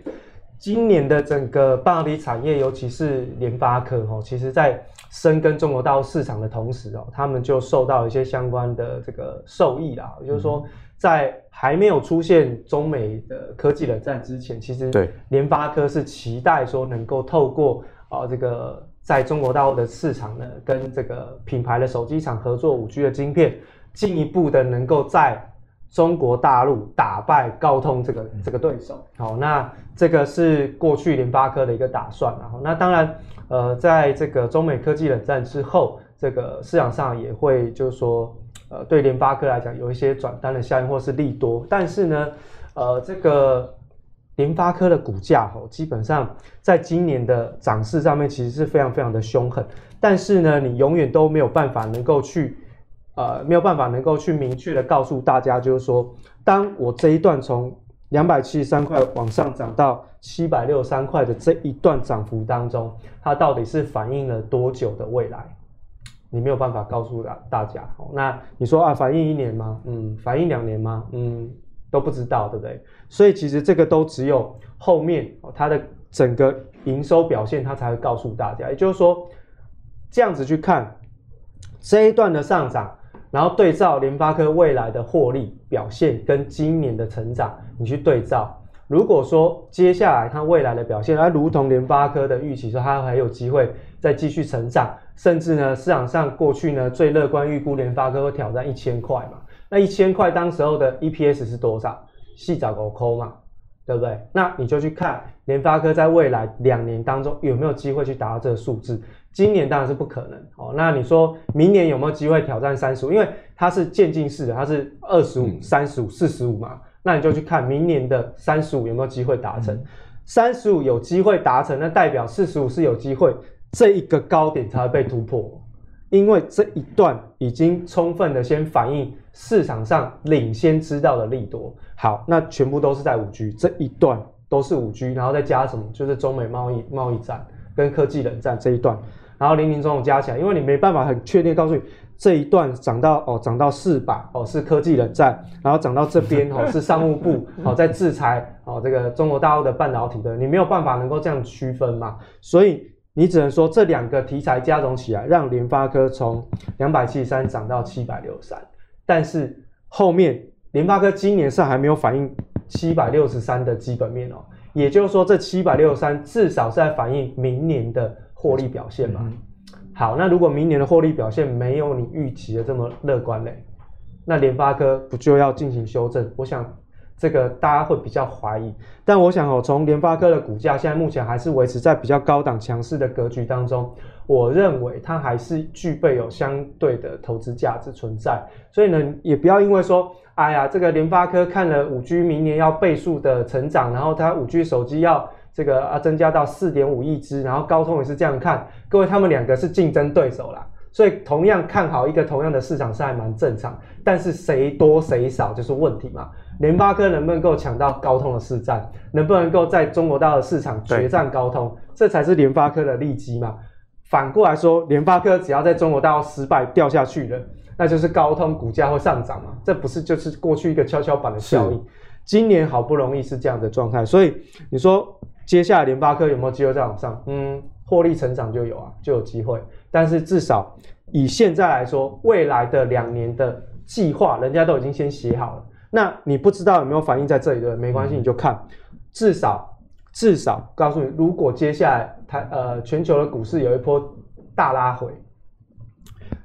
今年的整个半导体产业，尤其是联发科，哦，其实在深耕中国大陆市场的同时，哦，他们就受到一些相关的这个受益啦。也就是说，在还没有出现中美的科技冷战之前，其实对联发科是期待说能够透过啊这个在中国大陆的市场呢，跟这个品牌的手机厂合作五 G 的晶片，进一步的能够在。中国大陆打败高通这个这个对手，好，那这个是过去联发科的一个打算，然后那当然，呃，在这个中美科技冷战之后，这个市场上也会就是说，呃，对联发科来讲有一些转单的效应或是利多，但是呢，呃，这个联发科的股价吼，基本上在今年的涨势上面其实是非常非常的凶狠，但是呢，你永远都没有办法能够去。呃，没有办法能够去明确的告诉大家，就是说，当我这一段从两百七十三块往上涨到七百六十三块的这一段涨幅当中，它到底是反映了多久的未来？你没有办法告诉大大家。那你说啊，反映一年吗？嗯，反映两年吗？嗯，都不知道，对不对？所以其实这个都只有后面它的整个营收表现，它才会告诉大家。也就是说，这样子去看这一段的上涨。然后对照联发科未来的获利表现跟今年的成长，你去对照。如果说接下来它未来的表现，它如同联发科的预期说，它还有机会再继续成长，甚至呢市场上过去呢最乐观预估联发科会挑战一千块嘛？那一千块当时候的 EPS 是多少？细找个抠嘛，对不对？那你就去看联发科在未来两年当中有没有机会去达到这个数字。今年当然是不可能哦。那你说明年有没有机会挑战三十五？因为它是渐进式的，它是二十五、三十五、四十五嘛。那你就去看明年的三十五有没有机会达成。三十五有机会达成，那代表四十五是有机会，这一个高点才会被突破。因为这一段已经充分的先反映市场上领先知道的利多。好，那全部都是在五 G 这一段都是五 G，然后再加什么？就是中美贸易贸易战。跟科技冷战这一段，然后零零总总加起来，因为你没办法很确定告诉你这一段涨到哦涨到四百哦是科技冷战，然后涨到这边哦是商务部哦在制裁哦这个中国大陆的半导体的，你没有办法能够这样区分嘛，所以你只能说这两个题材加总起来，让联发科从两百七十三涨到七百六十三，但是后面联发科今年上还没有反映七百六十三的基本面哦。也就是说，这七百六十三至少是在反映明年的获利表现嘛？好，那如果明年的获利表现没有你预期的这么乐观嘞，那联发科不就要进行修正？我想。这个大家会比较怀疑，但我想哦，从联发科的股价现在目前还是维持在比较高档强势的格局当中，我认为它还是具备有相对的投资价值存在。所以呢，也不要因为说，哎呀，这个联发科看了五 G 明年要倍数的成长，然后它五 G 手机要这个啊增加到四点五亿支，然后高通也是这样看，各位他们两个是竞争对手啦。所以同样看好一个同样的市场是还蛮正常，但是谁多谁少就是问题嘛。联发科能不能够抢到高通的市占，能不能够在中国大陆市场决战高通，这才是联发科的利基嘛。反过来说，联发科只要在中国大陆失败掉下去了，那就是高通股价会上涨嘛。这不是就是过去一个跷跷板的效应？今年好不容易是这样的状态，所以你说接下来联发科有没有机会再往上？嗯，获利成长就有啊，就有机会。但是至少以现在来说，未来的两年的计划，人家都已经先写好了。那你不知道有没有反映在这里对？没关系，你就看，至少至少告诉你，如果接下来台呃全球的股市有一波大拉回，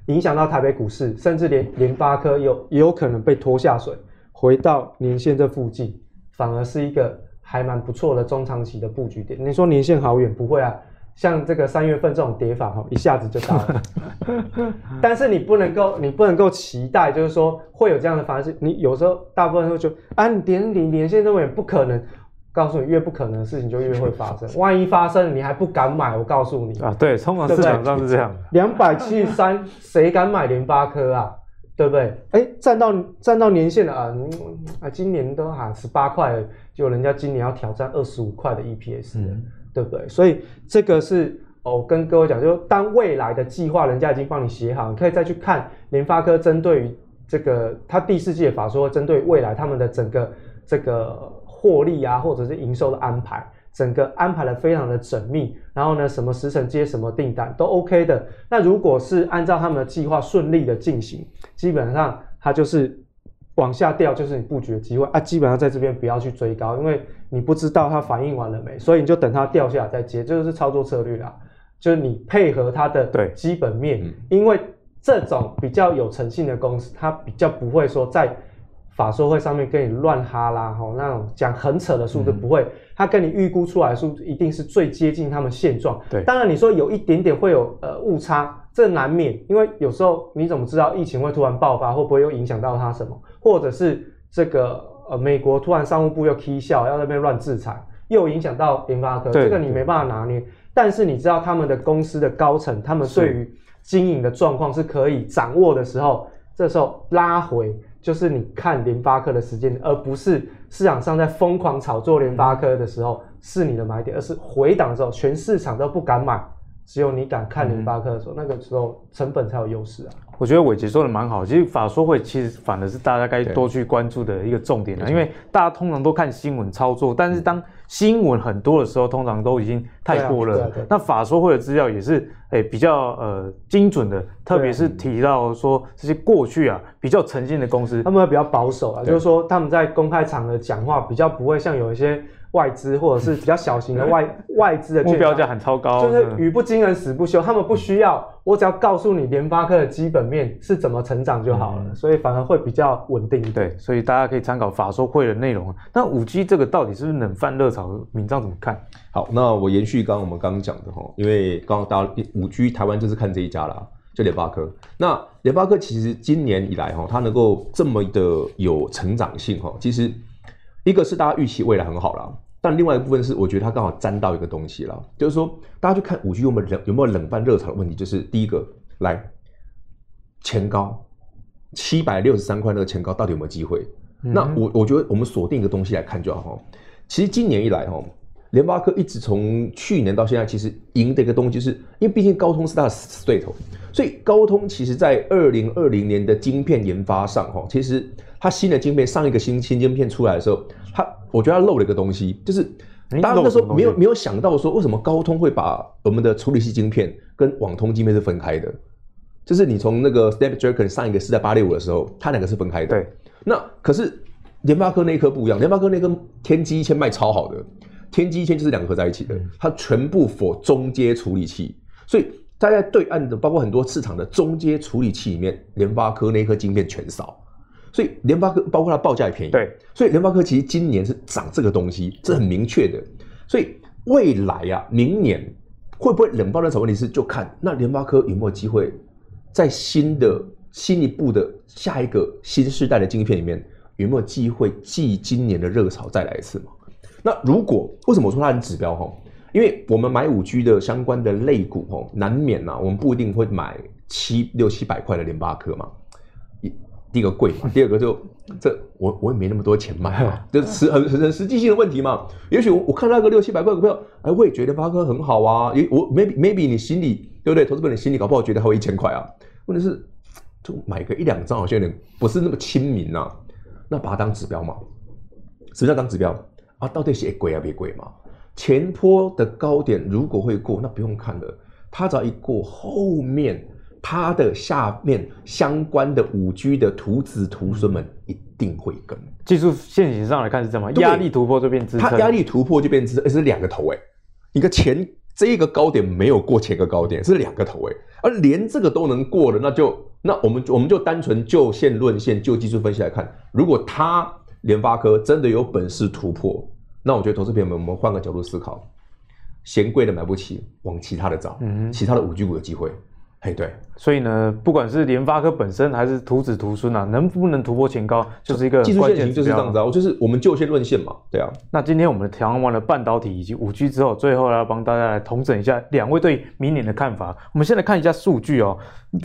影响到台北股市，甚至连联发科有也有可能被拖下水，回到年线这附近，反而是一个还蛮不错的中长期的布局点。你说年线好远？不会啊。像这个三月份这种跌法哈，一下子就到了。但是你不能够，你不能够期待，就是说会有这样的方式。你有时候大部分会觉得啊，你连你连线这么远，不可能。告诉你，越不可能的事情就越会发生。万一发生，你还不敢买，我告诉你啊，对，通常市场上是这样。两百七十三，谁敢买联发科啊？对不对？哎，站到站到年限了啊，啊，今年都喊十八块，就人家今年要挑战二十五块的 EPS。嗯对不对？所以这个是哦，跟各位讲，就当未来的计划人家已经帮你写好，你可以再去看联发科针对于这个他第四季的法说，针对未来他们的整个这个获利啊，或者是营收的安排，整个安排的非常的缜密。然后呢，什么时辰接什么订单都 OK 的。那如果是按照他们的计划顺利的进行，基本上它就是。往下掉就是你布局的机会啊，基本上在这边不要去追高，因为你不知道它反应完了没，所以你就等它掉下来再接，这就是操作策略啦。就是你配合它的基本面，因为这种比较有诚信的公司，它比较不会说在法说会上面跟你乱哈拉哈，那种讲很扯的数字不会，他跟你预估出来的数字一定是最接近他们现状。对，当然你说有一点点会有呃误差。这难免，因为有时候你怎么知道疫情会突然爆发，会不会又影响到他什么？或者是这个呃，美国突然商务部又踢笑，要在那边乱制裁，又影响到联发科，这个你没办法拿捏。但是你知道他们的公司的高层，他们对于经营的状况是可以掌握的时候，这时候拉回就是你看联发科的时间，而不是市场上在疯狂炒作联发科的时候是你的买点，而是回档的时候全市场都不敢买。只有你敢看联发科的时候，嗯、那个时候成本才有优势啊。我觉得伟杰说的蛮好，其实法说会其实反而是大家该多去关注的一个重点了，因为大家通常都看新闻操作，但是当新闻很多的时候，通常都已经太过了。那法说会的资料也是诶、欸、比较呃精准的，特别是提到说这些过去啊比较诚信的公司，他们会比较保守啊，就是说他们在公开场合讲话比较不会像有一些。外资或者是比较小型的外 外资的目标价很超高，就是语不惊人死不休，他们不需要，我只要告诉你联发科的基本面是怎么成长就好了，嗯、所以反而会比较稳定。对，所以大家可以参考法说会的内容。那五 G 这个到底是不是冷饭热炒？铭彰怎么看？好，那我延续刚刚我们刚刚讲的哈，因为刚刚大家五 G 台湾就是看这一家啦，就联发科。那联发科其实今年以来哈，它能够这么的有成长性哈，其实一个是大家预期未来很好啦。但另外一部分是，我觉得它刚好沾到一个东西了，就是说，大家去看五 G 有没有冷有没有冷饭热炒的问题，就是第一个，来前高七百六十三块那个前高到底有没有机会？嗯、那我我觉得我们锁定一个东西来看就好。其实今年以来哈，联发科一直从去年到现在，其实赢的一个东西，就是因为毕竟高通是它的死对头，所以高通其实在二零二零年的晶片研发上哈，其实它新的晶片上一个新新晶片出来的时候，它。我觉得它漏了一个东西，就是大家那时候没有没有想到说，为什么高通会把我们的处理器晶片跟网通晶片是分开的？就是你从那个 Snapdragon 上一个是在八六五的时候，它两个是分开的。对。那可是联发科那一颗不一样，联发科那颗天玑一千卖超好的，天玑一千就是两个合在一起的，它全部 for 中阶处理器，所以。它在对岸的包括很多市场的中阶处理器里面，联发科那一颗晶片全扫。所以联发科包括它报价也便宜，对，所以联发科其实今年是涨这个东西，这很明确的。所以未来啊，明年会不会冷爆那什么问题是就看那联发科有没有机会在新的新一步的下一个新世代的晶片里面有没有机会继今年的热潮再来一次嘛？那如果为什么我说它很指标哈？因为我们买五 G 的相关的类股哦，难免呐，我们不一定会买七六七百块的联发科嘛。第一个贵嘛，第二个就这我我也没那么多钱买嘛，这实很很很实际性的问题嘛。也许我我看那个六七百块股票，哎，我也觉得联发科很好啊。也我 maybe maybe 你心里对不对？投资本你心里搞不好觉得还有一千块啊。问题是就买个一两张好像有点不是那么亲民呐。那把它当指标嘛，什么叫当指标啊？到底是贵啊别贵嘛？前坡的高点如果会过，那不用看了，它只要一过后面。它的下面相关的五 G 的徒子徒孙们一定会跟。技术现行上来看是这样吗？压力突破就变支撑，它压力突破就变支撑，而是两个头哎。你个前这一个高点没有过前个高点，是两个头哎，而连这个都能过了，那就那我们我们就单纯就线论线，就技术分析来看，如果它联发科真的有本事突破，那我觉得投资朋友们，我们换个角度思考，嫌贵的买不起，往其他的找，嗯，其他的五 G 股有机会。哎，对，所以呢，不管是联发科本身还是徒子徒孙啊，能不能突破前高，就是一个技术线型就是这样子啊，就是我们就线论线嘛，对啊。那今天我们谈完了半导体以及五 G 之后，最后要帮大家来统整一下两位对明年的看法。我们先来看一下数据哦。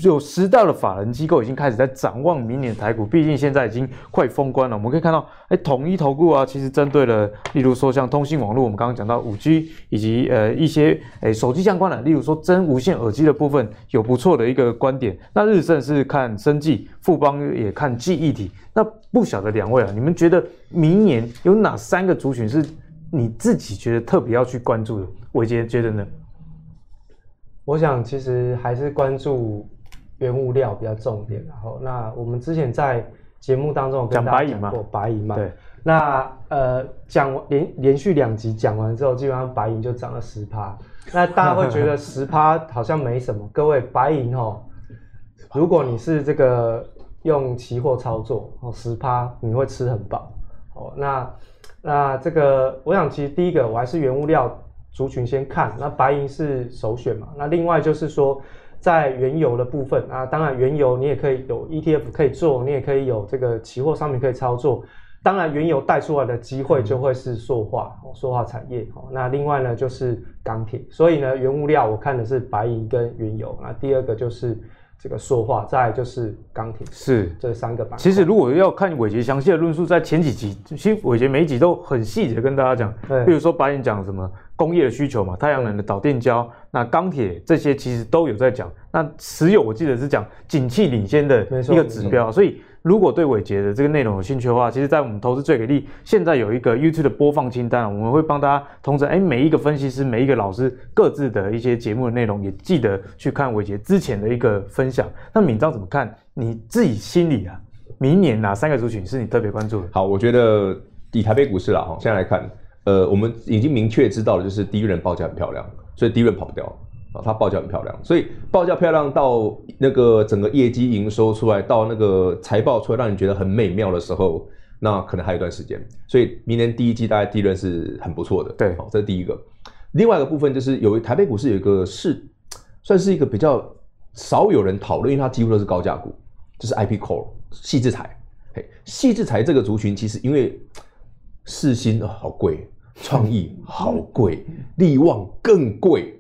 有十大的法人机构已经开始在展望明年台股，毕竟现在已经快封关了。我们可以看到，哎，统一投顾啊，其实针对了，例如说像通信网络，我们刚刚讲到五 G 以及呃一些哎手机相关的，例如说真无线耳机的部分，有不错的一个观点。那日盛是看生技，富邦也看记忆体。那不晓得两位啊，你们觉得明年有哪三个族群是你自己觉得特别要去关注的？伟杰觉得呢？我想其实还是关注。原物料比较重点，然后那我们之前在节目当中跟大家讲过白银嘛，对，那呃讲连连续两集讲完之后，基本上白银就涨了十趴，那大家会觉得 十趴好像没什么，各位白银哦，如果你是这个用期货操作哦，十趴你会吃很饱。哦，那那这个我想其实第一个我还是原物料族群先看，那白银是首选嘛，那另外就是说。在原油的部分啊，当然原油你也可以有 ETF 可以做，你也可以有这个期货商品可以操作。当然，原油带出来的机会就会是塑化、塑化产业。那另外呢就是钢铁。所以呢，原物料我看的是白银跟原油。那第二个就是这个塑化，再来就是钢铁。是这三个板块。其实如果要看伟杰详细的论述，在前几集，其实伟杰每一集都很细节的跟大家讲。对。比如说白银讲什么？工业的需求嘛，太阳能的导电胶，那钢铁这些其实都有在讲。那石油我记得是讲景气领先的一个指标。所以如果对伟杰的这个内容有兴趣的话，其实，在我们投资最给力现在有一个 YouTube 的播放清单，我们会帮大家通知。哎，每一个分析师、每一个老师各自的一些节目的内容，也记得去看伟杰之前的一个分享。那敏章怎么看？你自己心里啊，明年哪三个族群是你特别关注的？好，我觉得以台北股市啦，哈，现在来看。呃，我们已经明确知道了，就是第一轮报价很漂亮，所以第一轮跑不掉啊。它报价很漂亮，所以报价漂亮到那个整个业绩营收出来，到那个财报出来，让你觉得很美妙的时候，那可能还有一段时间。所以明年第一季大概第一轮是很不错的。对，好，这是第一个。另外一个部分就是有台北股市有一个是算是一个比较少有人讨论，因为它几乎都是高价股，就是 IP Core 细制材。嘿，细制材这个族群其实因为世新好贵。创意好贵，力旺更贵，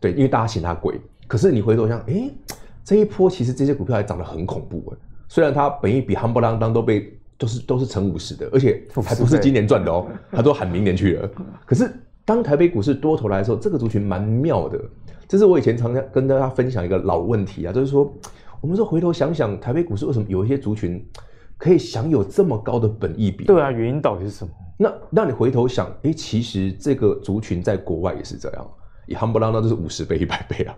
对，因为大家嫌它贵。可是你回头想，哎、欸，这一波其实这些股票还涨得很恐怖哎。虽然它本益比夯不啷当都被都是都是乘五十的，而且还不是今年赚的哦，它都喊明年去了。可是当台北股市多头来的时候，这个族群蛮妙的。这是我以前常常跟大家分享一个老问题啊，就是说，我们说回头想想，台北股市为什么有一些族群可以享有这么高的本益比？对啊，原因到底是什么？那让你回头想，哎、欸，其实这个族群在国外也是这样，也夯不啷当都是五十倍、一百倍啊。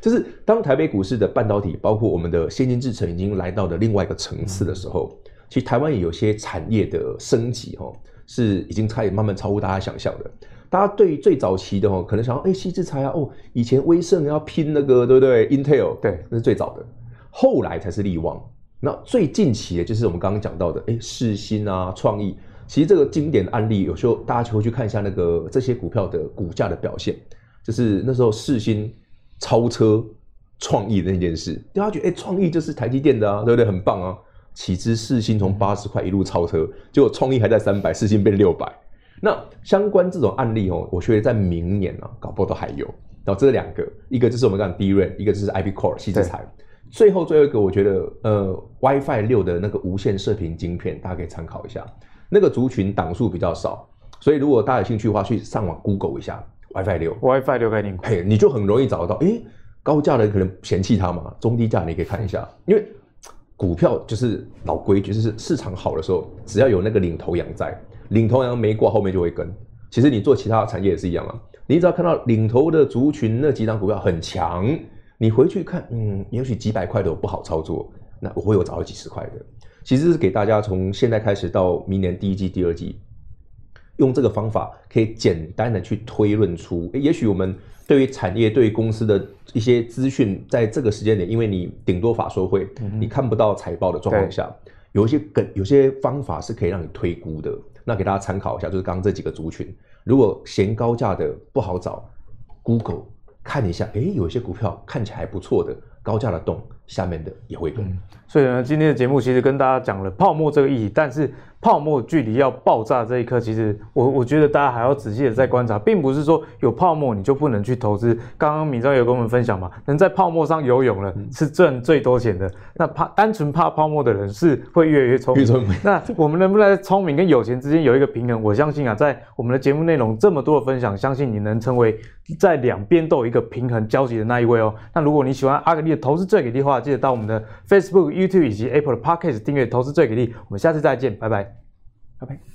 就是当台北股市的半导体，包括我们的先进制程已经来到了另外一个层次的时候，嗯、其实台湾也有些产业的升级，哈，是已经开始慢慢超乎大家想象的。大家对于最早期的哦，可能想要哎，矽智财啊，哦，以前威盛要拼那个，对不对？Intel，对，那是最早的，后来才是力旺。那最近期的就是我们刚刚讲到的，哎，世新啊，创意。其实这个经典的案例，有时候大家就会去看一下那个这些股票的股价的表现，就是那时候世芯超车创意的那件事，大家觉得哎，创意就是台积电的啊，对不对？很棒啊。岂知世芯从八十块一路超车，结果创意还在三百，世芯变六百。那相关这种案例哦，我觉得在明年啊，搞不好都还有。然后这两个，一个就是我们讲 DRAM，一个就是 IP Core 矽智财。最后最后一个，我觉得呃 WiFi 六的那个无线射频晶片，大家可以参考一下。那个族群档数比较少，所以如果大家有兴趣的话，去上网 Google 一下 WiFi 六。WiFi 六概念股，嘿，你就很容易找得到。诶，高价的可能嫌弃它嘛，中低价你可以看一下，因为股票就是老规矩，就是市场好的时候，只要有那个领头羊在，领头羊没挂，后面就会跟。其实你做其他产业也是一样啊，你只要看到领头的族群那几档股票很强。你回去看，嗯，也许几百块的不好操作，那我会有找到几十块的。其实是给大家从现在开始到明年第一季、第二季，用这个方法可以简单的去推论出，也许我们对于产业、对于公司的一些资讯，在这个时间点，因为你顶多法说会，嗯、你看不到财报的状况下，有一些梗、有些方法是可以让你推估的。那给大家参考一下，就是刚刚这几个族群，如果嫌高价的不好找，Google。看一下，哎，有一些股票看起来还不错的，高价的动，下面的也会动。所以呢，今天的节目其实跟大家讲了泡沫这个议题，但是。泡沫距离要爆炸这一刻，其实我我觉得大家还要仔细的再观察，并不是说有泡沫你就不能去投资。刚刚闵漳有跟我们分享嘛，能在泡沫上游泳了，是赚最多钱的。那怕单纯怕泡沫的人是会越来越聪明。聪明。那我们能不能在聪明跟有钱之间有一个平衡？我相信啊，在我们的节目内容这么多的分享，相信你能成为在两边都有一个平衡交集的那一位哦。那如果你喜欢阿格力的投资最给力的话，记得到我们的 Facebook、YouTube 以及 Apple 的 Podcast 订阅投资最给力。我们下次再见，拜拜。拜拜